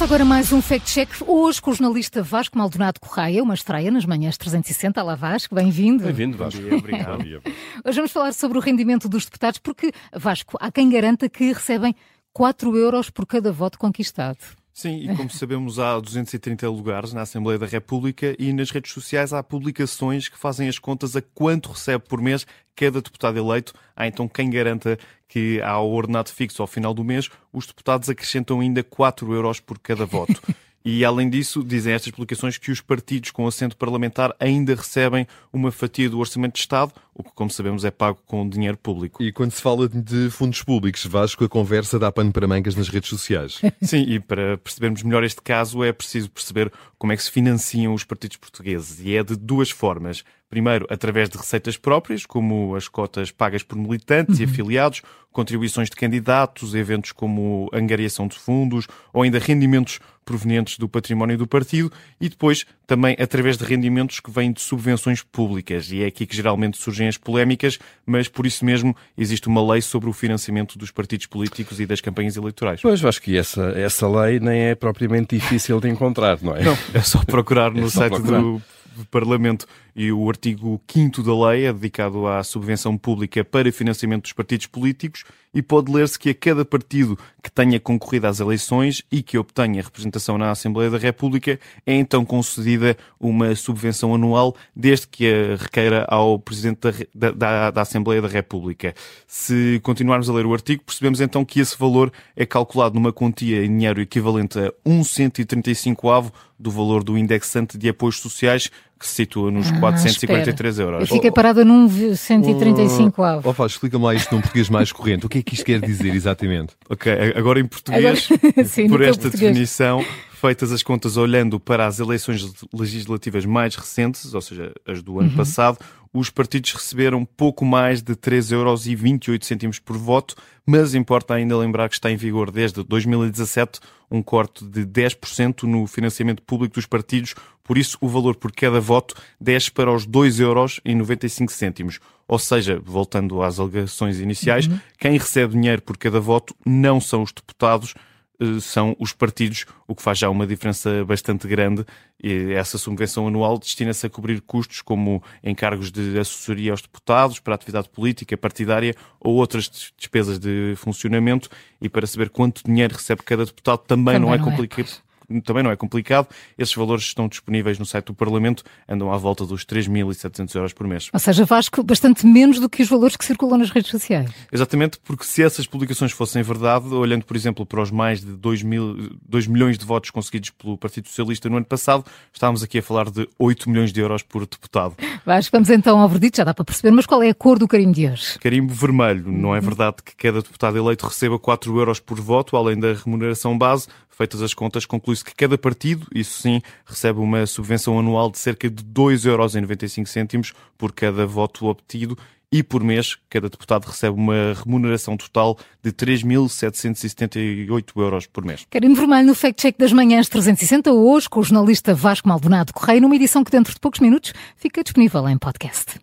Começa agora mais um Fact Check, hoje com o jornalista Vasco Maldonado Correia, uma estreia nas manhãs 360. Olá Vasco, bem-vindo. Bem-vindo, Vasco. Dia, obrigado. Hoje vamos falar sobre o rendimento dos deputados, porque, Vasco, há quem garanta que recebem 4 euros por cada voto conquistado. Sim, e como sabemos, há 230 lugares na Assembleia da República e nas redes sociais há publicações que fazem as contas a quanto recebe por mês cada deputado eleito. Há então quem garanta que ao ordenado fixo ao final do mês, os deputados acrescentam ainda 4 euros por cada voto. E, além disso, dizem estas publicações que os partidos com assento parlamentar ainda recebem uma fatia do Orçamento de Estado, o que, como sabemos, é pago com dinheiro público. E quando se fala de fundos públicos, Vasco, a conversa dá pano para mangas nas redes sociais. Sim, e para percebermos melhor este caso é preciso perceber como é que se financiam os partidos portugueses. E é de duas formas. Primeiro, através de receitas próprias, como as cotas pagas por militantes uhum. e afiliados, contribuições de candidatos, eventos como angariação de fundos ou ainda rendimentos provenientes do património do partido e depois também através de rendimentos que vêm de subvenções públicas. E é aqui que geralmente surgem as polémicas, mas por isso mesmo existe uma lei sobre o financiamento dos partidos políticos e das campanhas eleitorais. Pois, acho que essa, essa lei nem é propriamente difícil de encontrar, não é? Não, é só procurar no é só site procurar. do do Parlamento e o artigo 5 da lei é dedicado à subvenção pública para financiamento dos partidos políticos e pode ler-se que a cada partido que tenha concorrido às eleições e que obtenha representação na Assembleia da República é então concedida uma subvenção anual desde que a requeira ao Presidente da, da, da Assembleia da República. Se continuarmos a ler o artigo, percebemos então que esse valor é calculado numa quantia em dinheiro equivalente a 135 avo do valor do indexante de apoios sociais que se situa nos ah, 443 espera. euros. Eu fiquei parada num 135 avos. Oh, oh, explica-me lá isto num português mais corrente. O que é que isto quer dizer exatamente? Ok, agora em português, agora, sim, por esta português. definição, feitas as contas olhando para as eleições legislativas mais recentes, ou seja, as do ano uhum. passado, os partidos receberam pouco mais de 3,28 euros por voto, mas importa ainda lembrar que está em vigor desde 2017 um corte de 10% no financiamento público dos partidos, por isso o valor por cada voto desce para os 2,95 euros. Ou seja, voltando às alegações iniciais, uhum. quem recebe dinheiro por cada voto não são os deputados, são os partidos, o que faz já uma diferença bastante grande. E essa subvenção anual destina-se a cobrir custos como encargos de assessoria aos deputados para atividade política, partidária ou outras despesas de funcionamento. E para saber quanto dinheiro recebe cada deputado também, também não é complicado. É também não é complicado. Esses valores estão disponíveis no site do Parlamento, andam à volta dos 3.700 euros por mês. Ou seja, Vasco, bastante menos do que os valores que circulam nas redes sociais. Exatamente, porque se essas publicações fossem verdade, olhando, por exemplo, para os mais de 2, mil, 2 milhões de votos conseguidos pelo Partido Socialista no ano passado, estávamos aqui a falar de 8 milhões de euros por deputado. Vasco, vamos então ao verdito, já dá para perceber, mas qual é a cor do carimbo de hoje? Carimbo vermelho. Não é verdade que cada deputado eleito receba 4 euros por voto, além da remuneração base. Feitas as contas, conclui-se que cada partido, isso sim, recebe uma subvenção anual de cerca de 2,95€ por cada voto obtido e por mês cada deputado recebe uma remuneração total de 3.778 euros por mês. Carimbo Vermelho no Fact Check das Manhãs 360, hoje com o jornalista Vasco Maldonado Correia, numa edição que dentro de poucos minutos fica disponível em podcast.